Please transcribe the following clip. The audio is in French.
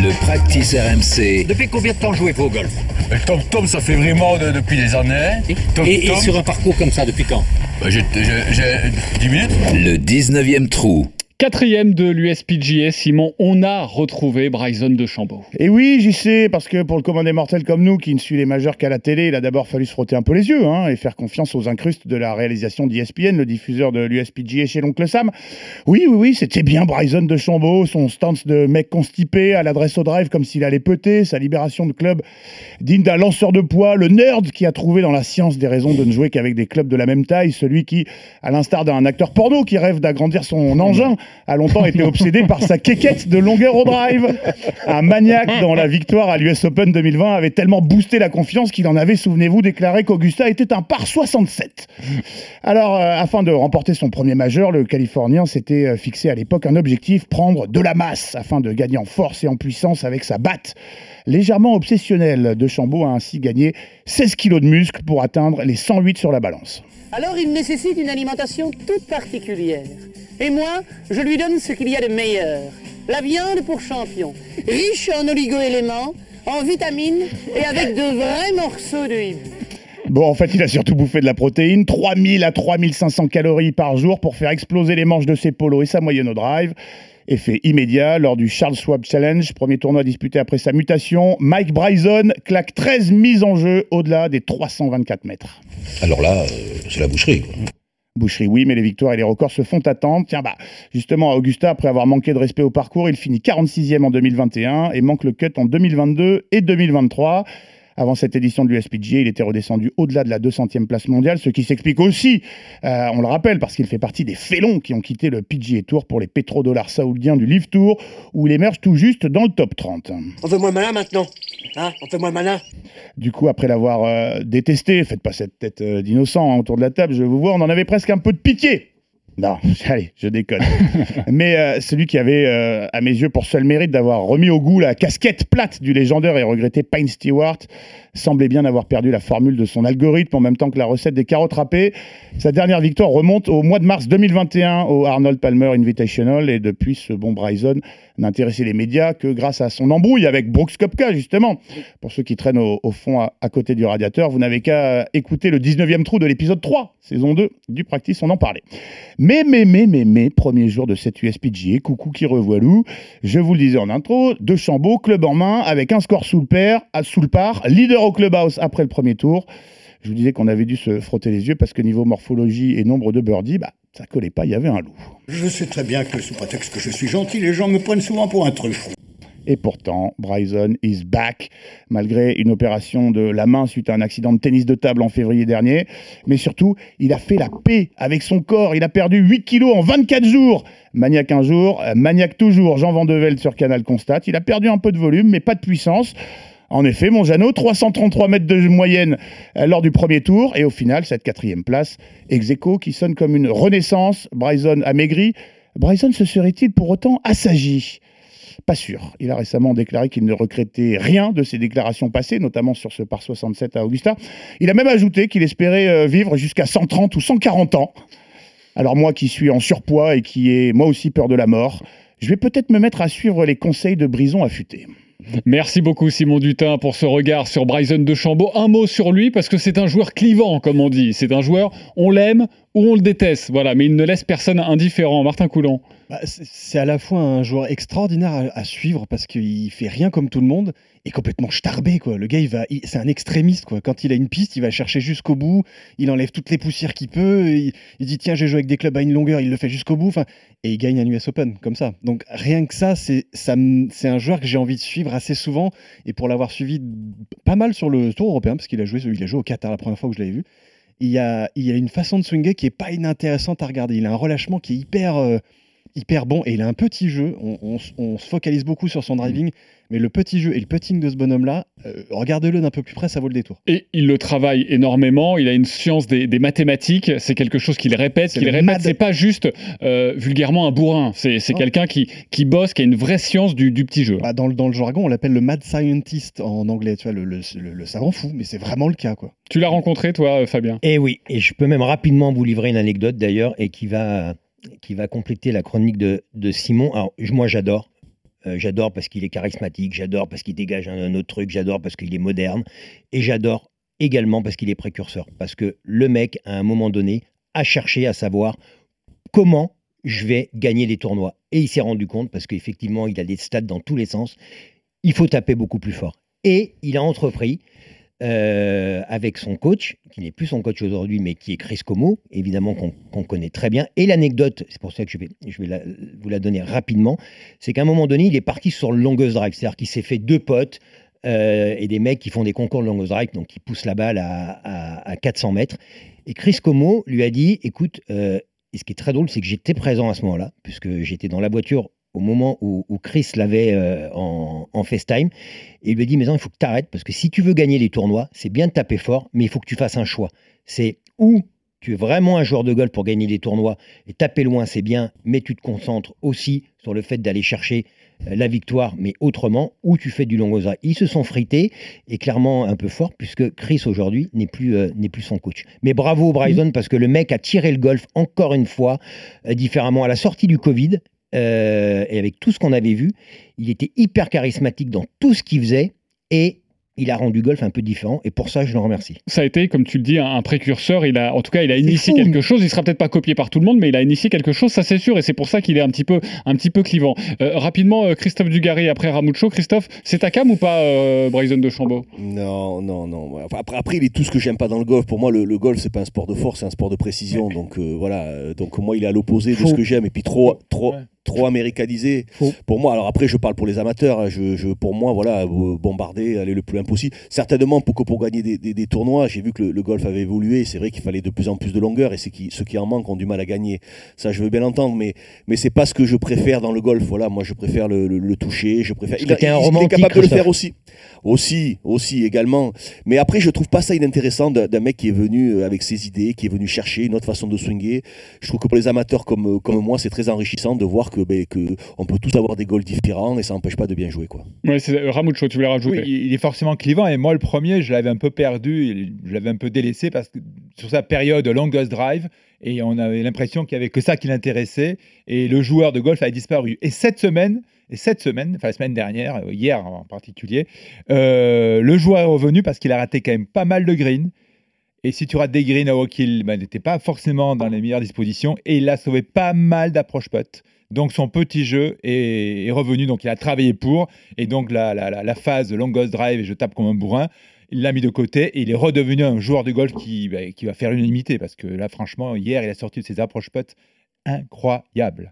Le practice RMC. Depuis combien de temps jouez-vous au golf Le Tom Tom, ça fait vraiment de- depuis des années. Tom et, et Tom, sur un parcours comme ça, depuis quand bah, j'ai j'ai- j'ai 10 minutes. Le 19e trou. Quatrième de l'USPGA, Simon, on a retrouvé Bryson de Chambaud. Et oui, j'y sais, parce que pour le commandé mortel comme nous, qui ne suit les majeurs qu'à la télé, il a d'abord fallu se frotter un peu les yeux hein, et faire confiance aux incrustes de la réalisation d'ESPN, le diffuseur de l'USPGA chez l'oncle Sam. Oui, oui, oui, c'était bien Bryson de Chambaud, son stance de mec constipé à l'adresse au drive comme s'il allait peter, sa libération de club digne d'un lanceur de poids, le nerd qui a trouvé dans la science des raisons de ne jouer qu'avec des clubs de la même taille, celui qui, à l'instar d'un acteur porno qui rêve d'agrandir son engin, a longtemps été obsédé par sa quéquette de longueur au drive. Un maniaque dans la victoire à l'US Open 2020 avait tellement boosté la confiance qu'il en avait, souvenez-vous, déclaré qu'Augusta était un par 67. Alors, euh, afin de remporter son premier majeur, le Californien s'était euh, fixé à l'époque un objectif, prendre de la masse, afin de gagner en force et en puissance avec sa batte. Légèrement obsessionnel, De Chambaud a ainsi gagné 16 kilos de muscle pour atteindre les 108 sur la balance. Alors il nécessite une alimentation toute particulière. Et moi, je lui donne ce qu'il y a de meilleur. La viande pour champion, riche en oligo-éléments, en vitamines et avec de vrais morceaux de hibou. Bon, en fait, il a surtout bouffé de la protéine, 3000 à 3500 calories par jour pour faire exploser les manches de ses polos et sa moyenne au drive. Effet immédiat lors du Charles Schwab Challenge, premier tournoi disputé après sa mutation. Mike Bryson claque 13 mises en jeu au-delà des 324 mètres. Alors là, euh, c'est la boucherie. quoi. Boucherie, oui, mais les victoires et les records se font attendre. Tiens, bah, justement, Augusta, après avoir manqué de respect au parcours, il finit 46e en 2021 et manque le cut en 2022 et 2023. Avant cette édition de l'USPGA, il était redescendu au-delà de la 200e place mondiale, ce qui s'explique aussi, euh, on le rappelle, parce qu'il fait partie des félons qui ont quitté le PGA Tour pour les pétrodollars saoudiens du Live Tour, où il émerge tout juste dans le top 30. On fait moins malin maintenant. Hein On fait moins malin. Du coup, après l'avoir euh, détesté, faites pas cette tête euh, d'innocent hein, autour de la table, je vous vois, on en avait presque un peu de pitié. Non, allez, je déconne. Mais euh, celui qui avait, euh, à mes yeux, pour seul mérite d'avoir remis au goût la casquette plate du légendaire et regretté Payne Stewart, semblait bien avoir perdu la formule de son algorithme en même temps que la recette des carottes râpées. Sa dernière victoire remonte au mois de mars 2021 au Arnold Palmer Invitational et depuis ce bon Bryson n'a intéressé les médias que grâce à son embrouille avec Brooks Koepka justement. Pour ceux qui traînent au, fond à, côté du radiateur, vous n'avez qu'à écouter le 19e trou de l'épisode 3, saison 2 du Practice, on en parlait. Mais, mais, mais, mais, mais, premier jour de cette USPGA, coucou qui revoilou, je vous le disais en intro, deux Chambaud, club en main, avec un score sous le, pair, à- sous le par, leader au clubhouse après le premier tour. Je vous disais qu'on avait dû se frotter les yeux parce que niveau morphologie et nombre de birdies, bah, ça collait pas, il y avait un loup. Je sais très bien que sous prétexte que je suis gentil, les gens me prennent souvent pour un truffe. Et pourtant, Bryson is back, malgré une opération de la main suite à un accident de tennis de table en février dernier. Mais surtout, il a fait la paix avec son corps. Il a perdu 8 kilos en 24 jours. Maniaque un jour, euh, maniaque toujours. Jean Vandevelde sur Canal constate. Il a perdu un peu de volume, mais pas de puissance. En effet, mon Jeannot, 333 mètres de moyenne euh, lors du premier tour. Et au final, cette quatrième place, ex aequo, qui sonne comme une renaissance. Bryson a maigri. Bryson se serait-il pour autant assagi? Pas sûr. Il a récemment déclaré qu'il ne regrettait rien de ses déclarations passées, notamment sur ce par 67 à Augusta. Il a même ajouté qu'il espérait euh, vivre jusqu'à 130 ou 140 ans. Alors moi qui suis en surpoids et qui ai moi aussi peur de la mort, je vais peut-être me mettre à suivre les conseils de Brison affûté. Merci beaucoup Simon Dutin pour ce regard sur Bryson de Chambaud. Un mot sur lui parce que c'est un joueur clivant comme on dit. C'est un joueur, on l'aime on le déteste. Voilà, mais il ne laisse personne indifférent. Martin Coulon. Bah, c'est à la fois un joueur extraordinaire à, suivre parce qu'il fait rien comme tout le monde et complètement starbé quoi. Le gars, il va, c'est un extrémiste quoi. Quand il a une piste, il va chercher jusqu'au bout. Il enlève toutes les poussières qu'il peut. Il, il dit tiens, j'ai joué avec des clubs à une longueur. Il le fait jusqu'au bout. Et il gagne un US Open comme ça. Donc rien que ça, c'est ça, c'est un joueur que j'ai envie de suivre assez souvent. Et pour l'avoir suivi pas mal sur le Tour européen parce qu'il a joué, il a joué au Qatar la première fois que je l'avais vu. Il y a, une façon de swinger qui est pas inintéressante à regarder. Il a un relâchement qui est hyper euh, hyper bon et il a un petit jeu. On, on s- on se focalise beaucoup sur son driving, mais le petit jeu et le putting de ce bonhomme-là, euh, regardez-le d'un peu plus près, ça vaut le détour. Et il le travaille énormément. Il a une science des, des mathématiques. C'est quelque chose qu'il répète, C'est qu'il répète. mad- C'est pas juste euh, vulgairement un bourrin. C'est quelqu'un qui, qui bosse, qui a une vraie science du, du petit jeu. Bah, dans, le, dans le jargon, on l'appelle le mad scientist en anglais, tu vois, le, le, le- le savant fou, mais c'est vraiment le cas, quoi. Tu l'as rencontré, toi, Fabien? Et oui, et je peux même rapidement vous livrer une anecdote d'ailleurs et qui va, qui va compléter la chronique de, Simon. Alors, moi j'adore Euh, j'adore parce qu'il est charismatique, j'adore parce qu'il dégage un, un autre truc, j'adore parce qu'il est moderne, et j'adore également parce qu'il est précurseur. Parce que le mec, à un moment donné, a cherché à savoir comment je vais gagner des tournois. Et il s'est rendu compte, parce qu'effectivement, il a des stats dans tous les sens, il faut taper beaucoup plus fort. Et il a entrepris, euh, avec son coach, qui n'est plus son coach aujourd'hui, mais qui est Chris Como, évidemment qu'on connaît très bien. Et l'anecdote, c'est pour ça que je vais, je vais vous la donner rapidement, c'est qu'à un moment donné, il est parti sur le longest drive, c'est-à-dire qu'il s'est fait deux potes euh, et des mecs qui font des concours de longest drive, donc qui poussent la balle à, à- à 400 mètres. Et Chris Como lui a dit, écoute, euh, et ce qui est très drôle, c'est que j'étais présent à ce moment-là, puisque j'étais dans la voiture au moment où, où Chris l'avait euh, en, en FaceTime. Et il lui a dit, mais non, il faut que tu arrêtes, parce que si tu veux gagner les tournois, c'est bien de taper fort, mais il faut que tu fasses un choix. C'est où tu es vraiment un joueur de golf pour gagner des tournois, et taper loin, c'est bien, mais tu te concentres aussi sur le fait d'aller chercher euh, la victoire, mais autrement, ou tu fais du long aux Ils se sont frités, et clairement un peu fort, puisque Chris aujourd'hui n'est plus, euh, n'est plus son coach. Mais bravo Bryson, parce que le mec a tiré le golf encore une fois, euh, différemment à la sortie du Covid, euh, et avec tout ce qu'on avait vu, il était hyper charismatique dans tout ce qu'il faisait, et il a rendu golf un peu différent, et pour ça, je le remercie. Ça a été, comme tu le dis, un, précurseur. Il a, en tout cas, il a initié fou. quelque chose. Il sera peut-être pas copié par tout le monde, mais il a initié quelque chose, ça c'est sûr. Et c'est pour ça qu'il est un petit peu, un petit peu clivant. Euh, rapidement, euh, Christophe Dugarry après Ramucho. Christophe, c'est ta cam ou pas, euh, Bryson de Chambaud Non, non, non. Après, après, il est tout ce que j'aime pas dans le golf. Pour moi, le, le golf, c'est pas un sport de force, c'est un sport de précision. Donc euh, voilà. Donc moi, il est à l'opposé de ce que j'aime. Et puis trop, trop, trop américanisé. Faux. Pour moi, alors après, je parle pour les amateurs. hein, Je, je, pour moi, voilà, euh, bombarder, aller le plus loin possible. Certainement, pour, pour gagner des, des- des tournois, j'ai vu que le, le golf avait évolué. C'est vrai qu'il fallait de plus en plus de longueur. Et c'est qui, ceux qui en manquent ont du mal à gagner. Ça, je veux bien l'entendre. Mais, mais c'est pas ce que je préfère dans le golf. Voilà, moi, je préfère le, le- le toucher. Je préfère. Que t'es un il est capable de le faire aussi. Aussi, aussi également. Mais après, je trouve pas ça inintéressant d'un mec qui est venu euh, avec ses idées, qui est venu chercher une autre façon de swinger. Je trouve que pour les amateurs comme, comme moi, c'est très enrichissant de voir que, ben, que on peut tous avoir des goals différents et ça n'empêche pas de bien jouer. Quoi. Ouais, c'est euh, Ramucho, tu voulais rajouter Oui, il est forcément clivant. Et moi, le premier, je l'avais un peu perdu, je l'avais un peu délaissé parce que sur sa période longest drive, et on avait l'impression qu'il n'y avait que ça qui l'intéressait. Et le joueur de golf a disparu. Et cette semaine, et cette semaine, enfin la semaine dernière, euh, hier en particulier, euh, le joueur est revenu parce qu'il a raté quand même pas mal de greens. Et si tu rates des greens à Hill, ben, il n'était pas forcément dans les meilleures dispositions. Et il a sauvé pas mal d'approche putt. Donc son petit jeu est, revenu, donc il a travaillé pour. Et donc la, la, la, phase longest drive et je tape comme un bourrin, il l'a mis de côté et il est redevenu un joueur de golf qui, bah, qui va faire l'unanimité. Parce que là, franchement, hier, il a sorti de ses approches putt incroyables.